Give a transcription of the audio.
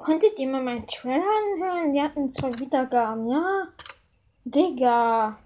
Konntet ihr mal meinen Trailer anhören? Die hatten zwei Wiedergaben, ja? Digga.